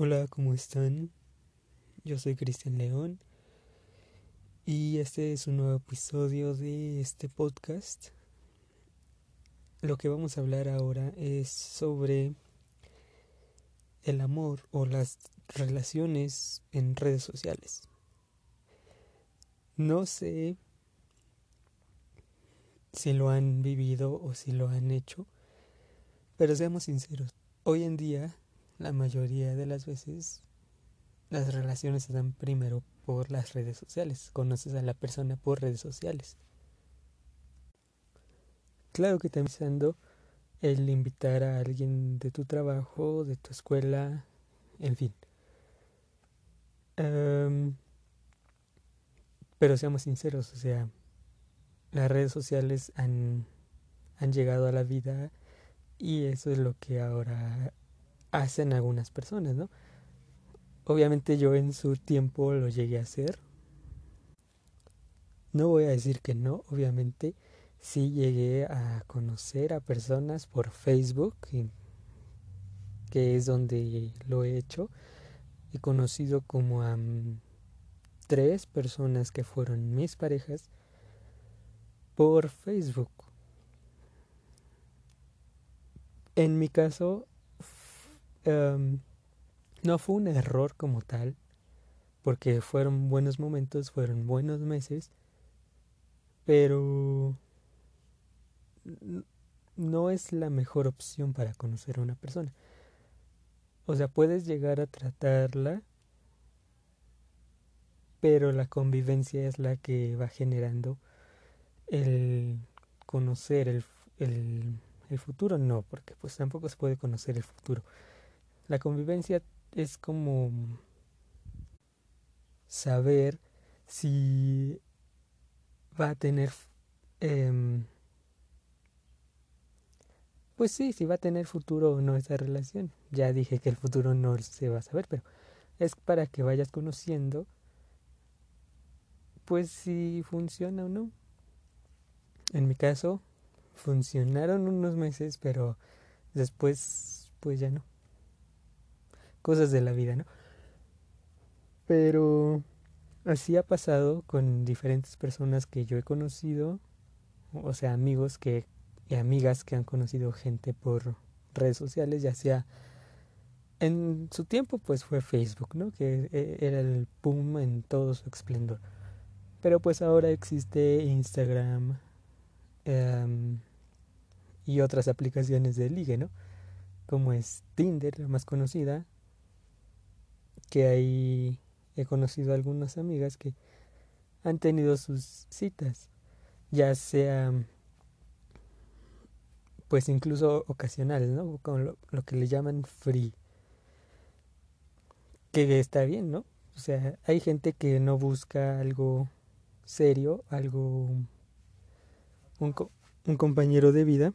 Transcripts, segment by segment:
Hola, ¿cómo están? Yo soy Cristian León y este es un nuevo episodio de este podcast. Lo que vamos a hablar ahora es sobre el amor o las relaciones en redes sociales. No sé si lo han vivido o si lo han hecho, pero seamos sinceros, hoy en día la mayoría de las veces las relaciones se dan primero por las redes sociales. Conoces a la persona por redes sociales. Claro que también pensando el invitar a alguien de tu trabajo, de tu escuela, en fin. pero seamos sinceros, o sea, las redes sociales han, han llegado a la vida y eso es lo que ahora hacen algunas personas, ¿no? Obviamente yo en su tiempo lo llegué a hacer. No voy a decir que no, obviamente sí llegué a conocer a personas por Facebook, que es donde lo he hecho. He conocido como a mm, tres personas que fueron mis parejas por Facebook. En mi caso, Em, no fue un error como tal, porque fueron buenos momentos, fueron buenos meses, pero no es la mejor opción para conocer a una persona. O sea, puedes llegar a tratarla, pero la convivencia es la que va generando el conocer el, el, el futuro. No, porque pues tampoco se puede conocer el futuro. La convivencia es como saber si va a tener eh, pues sí, si va a tener futuro o no esa relación. Ya dije que el futuro no se va a saber, pero es para que vayas conociendo pues si funciona o no. En mi caso funcionaron unos meses, pero después pues ya no cosas de la vida, ¿no? Pero así ha pasado con diferentes personas que yo he conocido, o sea, amigos que y amigas que han conocido gente por redes sociales, ya sea en su tiempo pues fue Facebook, ¿no? Que e, era el boom en todo su esplendor. Pero pues ahora existe Instagram em, y otras aplicaciones de ligue, ¿no? Como es Tinder, la más conocida, que ahí he conocido algunas amigas que han tenido sus citas, ya sea pues incluso ocasionales, ¿no? Con lo, que le llaman free. Que está bien, ¿no? O sea, hay gente que no busca algo serio, algo un, un compañero de vida,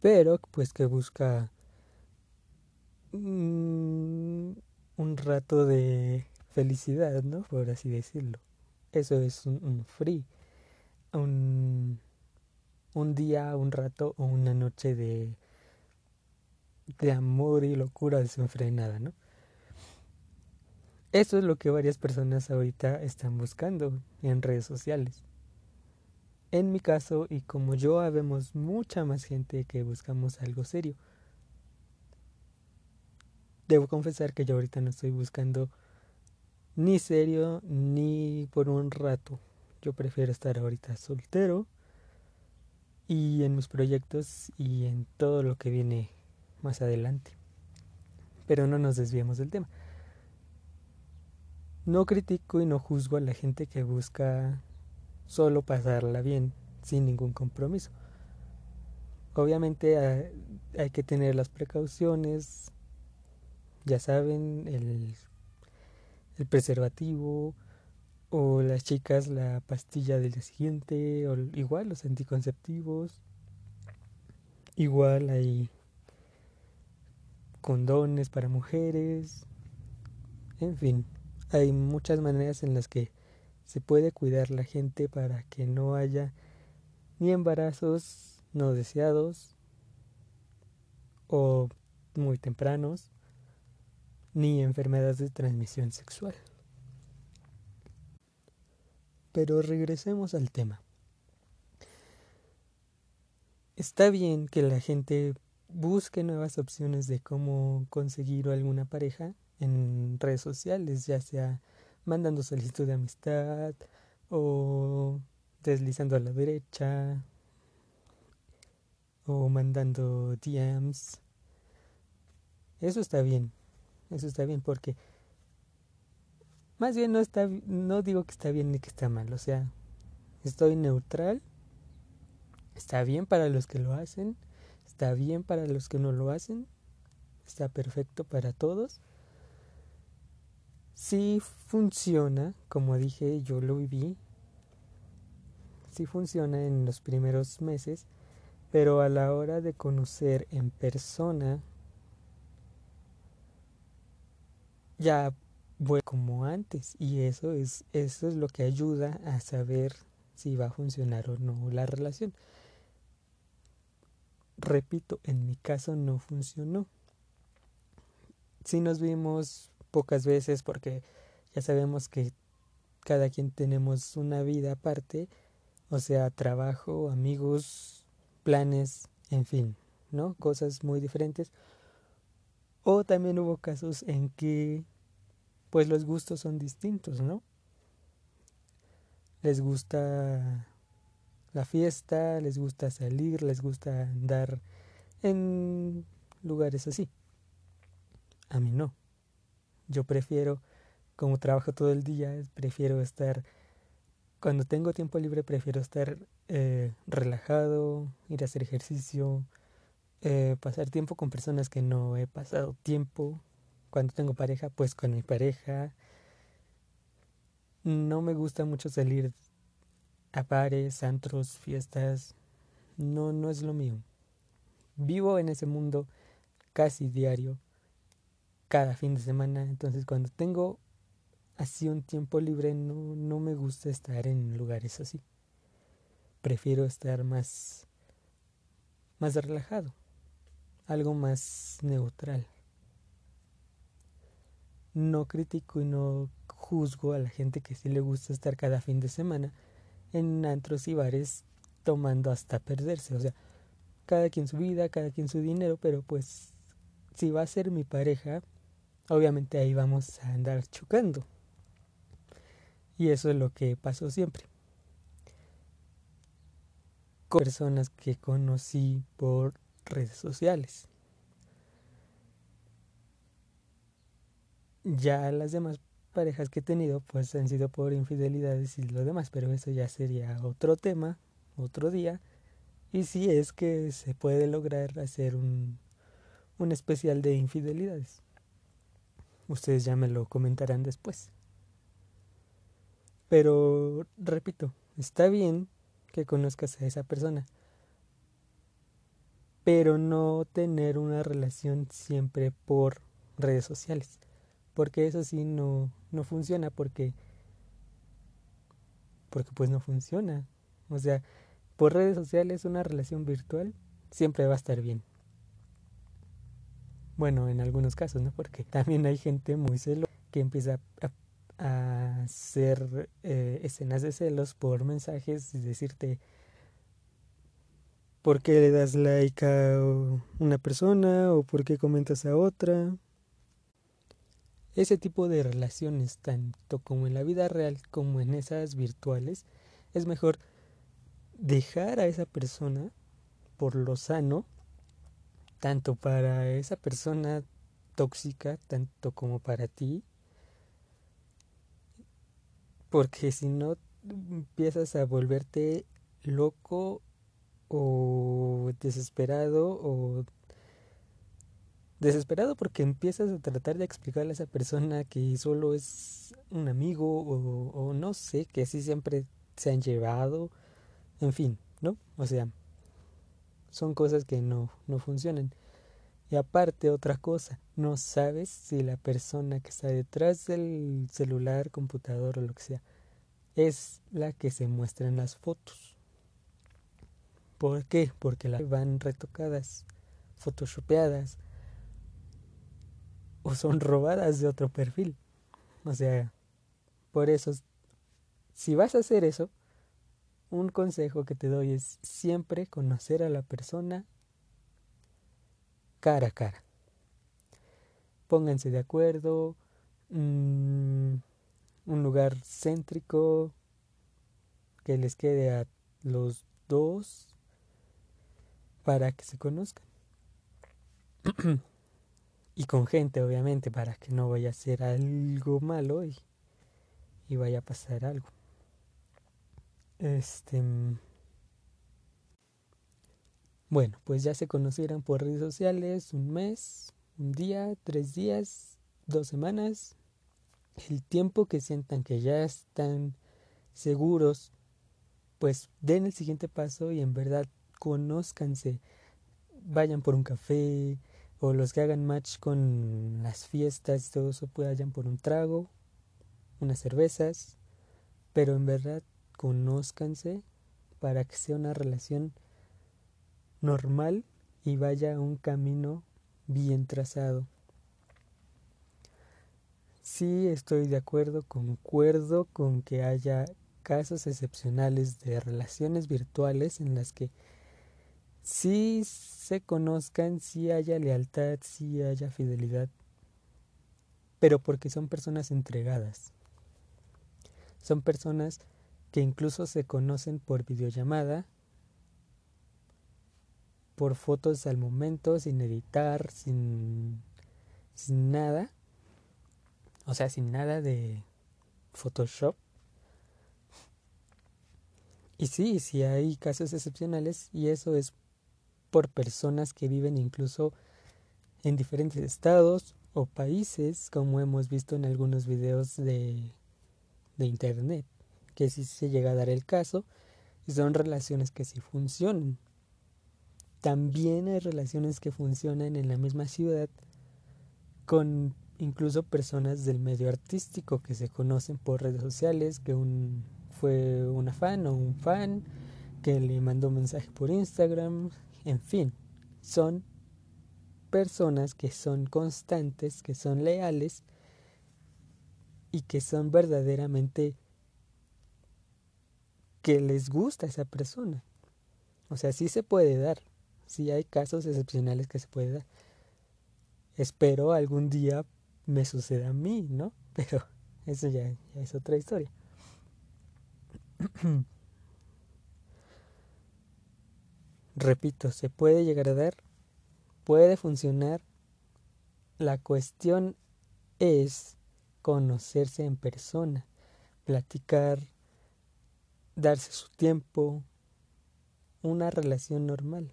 pero pues que busca mm, un rato de felicidad, ¿no? Por así decirlo. Eso es un, free. Un, un día, un rato o una noche de, de amor y locura desenfrenada, ¿no? Eso es lo que varias personas ahorita están buscando en redes sociales. En mi caso, y como yo, habemos mucha más gente que buscamos algo serio. Debo confesar que yo ahorita no estoy buscando ni serio ni por un rato. Yo prefiero estar ahorita soltero y en mis proyectos y en todo lo que viene más adelante. Pero no nos desviemos del tema. No critico y no juzgo a la gente que busca solo pasarla bien, sin ningún compromiso. Obviamente ah, hay que tener las precauciones, ya saben, el, el preservativo o las chicas la pastilla del día siguiente o igual los anticonceptivos. Igual hay condones para mujeres. En fin hay muchas maneras en las que se puede cuidar la gente para que no haya ni embarazos no deseados o muy tempranos ni enfermedades de transmisión sexual. Pero regresemos al tema. Está bien que la gente busque nuevas opciones de cómo conseguir alguna pareja en redes sociales, ya sea mandando solicitud de amistad o deslizando a la derecha o mandando DMs. Eso está bien, eso está bien porque más bien no está no digo que está bien ni que está mal, o sea, estoy neutral. Está bien para los que lo hacen, está bien para los que no lo hacen, está perfecto para todos. Sí funciona, como dije, yo lo viví. Sí funciona en los primeros meses, pero a la hora de conocer en persona ya voy como antes y eso es eso es lo que ayuda a saber si va a funcionar o no la relación. Repito, en mi caso no funcionó. Si nos vimos pocas veces porque ya sabemos que cada quien tenemos una vida aparte, o sea, trabajo, amigos, planes, en fin, ¿no? Cosas muy diferentes. O también hubo casos en que pues los gustos son distintos, ¿no? Les gusta la fiesta, les gusta salir, les gusta andar en lugares así. A mí no. Yo prefiero, como trabajo todo el día, prefiero estar, cuando tengo tiempo libre, prefiero estar eh, relajado, ir a hacer ejercicio, eh, pasar tiempo con personas que no he pasado tiempo. Cuando tengo pareja, pues con mi pareja. No me gusta mucho salir a bares, antros, fiestas. No, no es lo mío. Vivo en ese mundo casi diario cada fin de semana. Entonces cuando tengo así un tiempo libre no, no me gusta estar en lugares así. Prefiero estar más, más relajado, algo más neutral. No critico y no juzgo a la gente que sí le gusta estar cada fin de semana en antros y bares tomando hasta perderse. O sea, cada quien su vida, cada quien su dinero, pero pues si va a ser mi pareja, obviamente ahí vamos a andar chocando. Y eso es lo que pasó siempre. Personas que conocí por redes sociales. Ya las demás parejas que he tenido pues han sido por infidelidades y lo demás, pero eso ya sería otro tema, otro día. Y si es que se puede lograr hacer un, un especial de infidelidades. Ustedes ya me lo comentarán después. Pero, repito, está bien que conozcas a esa persona, pero no tener una relación siempre por redes sociales, porque eso sí no, no funciona, porque, porque pues no funciona. O sea, por redes sociales una relación virtual siempre va a estar bien. Bueno, en algunos casos, ¿no? Porque también hay gente muy celosa que empieza a, hacer eh, escenas de celos por mensajes y decirte por qué le das like a una persona o por qué comentas a otra. Ese tipo de relaciones, tanto como en la vida real como en esas virtuales, es mejor dejar a esa persona por lo sano tanto para esa persona tóxica, tanto como para ti, porque si no empiezas a volverte loco o desesperado o desesperado porque empiezas a tratar de explicarle a esa persona que solo es un amigo o, no sé, que así siempre se han llevado, en fin, ¿no? O sea, son cosas que no, no funcionan. Y aparte otra cosa, no sabes si la persona que está detrás del celular, computador o lo que sea, es la que se muestra en las fotos. ¿Por qué? Porque las van retocadas, photoshopeadas o son robadas de otro perfil. O sea, por eso, si vas a hacer eso, un consejo que te doy es siempre conocer a la persona cara a cara. Pónganse de acuerdo, mm, un lugar céntrico que les quede a los dos para que se conozcan. y con gente, obviamente, para que no vaya a ser algo malo y, y vaya a pasar algo. Este. Bueno, pues ya se conocieran por redes sociales un mes, un día, tres días, dos semanas, el tiempo que sientan que ya están seguros, pues den el siguiente paso y en verdad conózcanse, vayan por un café o los que hagan match con las fiestas, todo eso, pues vayan por un trago, unas cervezas, pero en verdad conózcanse para que sea una relación normal y vaya un camino bien trazado. Sí estoy de acuerdo, concuerdo con que haya casos excepcionales de relaciones virtuales en las que sí se conozcan, sí haya lealtad, sí haya fidelidad, pero porque son personas entregadas. Son personas que incluso se conocen por videollamada, por fotos al momento, sin editar, sin, sin nada, o sea, sin nada de Photoshop. Y sí, sí hay casos excepcionales y eso es por personas que viven incluso en diferentes estados o países, como hemos visto en algunos videos de, de internet que sí se llega a dar el caso son relaciones que sí funcionan. También hay relaciones que funcionan en la misma ciudad con incluso personas del medio artístico que se conocen por redes sociales, que un, fue una fan o un fan, que le mandó un mensaje por Instagram, en fin, son personas que son constantes, que son leales y que son verdaderamente que les gusta esa persona. O sea, sí se puede dar. Sí hay casos excepcionales que se puede dar. Espero algún día me suceda a mí, ¿no? Pero eso ya, ya es otra historia. Repito, se puede llegar a dar, puede funcionar. La cuestión es conocerse en persona, platicar, darse su tiempo, una relación normal.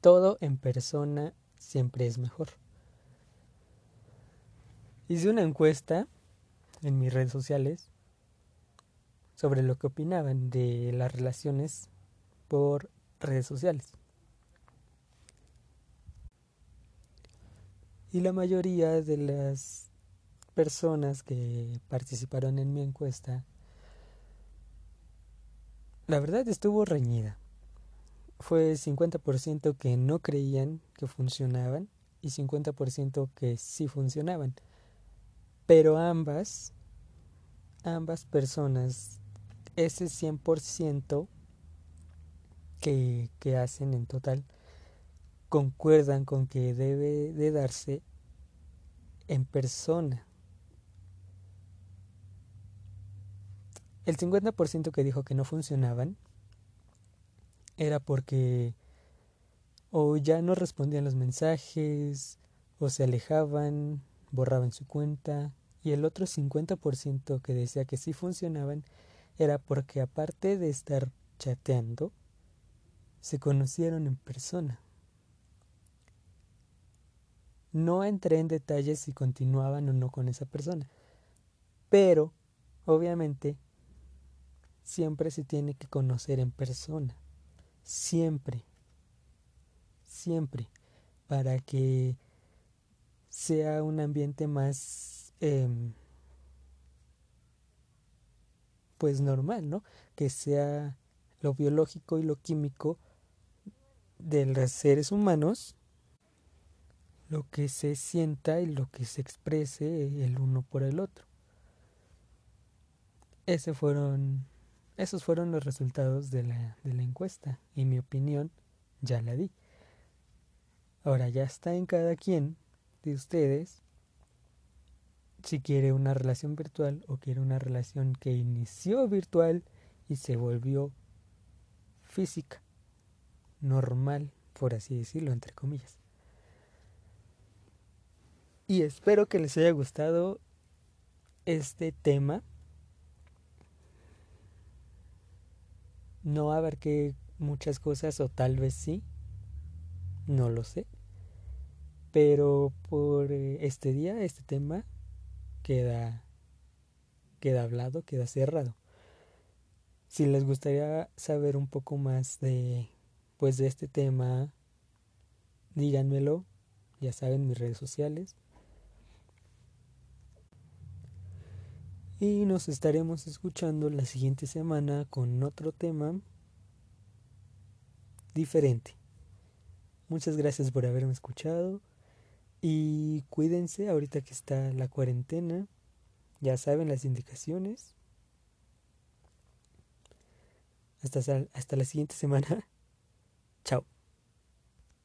Todo en persona siempre es mejor. Hice una encuesta en mis redes sociales sobre lo que opinaban de las relaciones por redes sociales. Y la mayoría de las personas que participaron en mi encuesta, la verdad estuvo reñida. Fue 50% que no creían que funcionaban y 50% que sí funcionaban. Pero ambas, ambas personas, ese 100% que, que hacen en total, concuerdan con que debe de darse en persona. El 50% que dijo que no funcionaban era porque o ya no respondían los mensajes, o se alejaban, borraban su cuenta, y el otro 50% que decía que sí funcionaban era porque aparte de estar chateando, se conocieron en persona. No entré en detalles si continuaban o no con esa persona, pero obviamente siempre se tiene que conocer en persona. Siempre. Siempre. Para que sea un ambiente más... Em, pues normal, ¿no? Que sea lo biológico y lo químico de los seres humanos lo que se sienta y lo que se exprese el uno por el otro. Ese fueron, esos fueron los resultados de la, de la encuesta y mi opinión ya la di. Ahora ya está en cada quien de ustedes si quiere una relación virtual o quiere una relación que inició virtual y se volvió física, normal, por así decirlo, entre comillas. Y espero que les haya gustado este tema. No abarqué muchas cosas o tal vez sí, no lo sé. Pero por eh, este día, este tema queda, queda hablado, queda cerrado. Si les gustaría saber un poco más de, pues, de este tema, díganmelo. Ya saben, mis redes sociales. Y nos estaremos escuchando la siguiente semana con otro tema diferente. Muchas gracias por haberme escuchado y cuídense ahorita que está la cuarentena. Ya saben las indicaciones. Hasta, hasta la siguiente semana. Chao.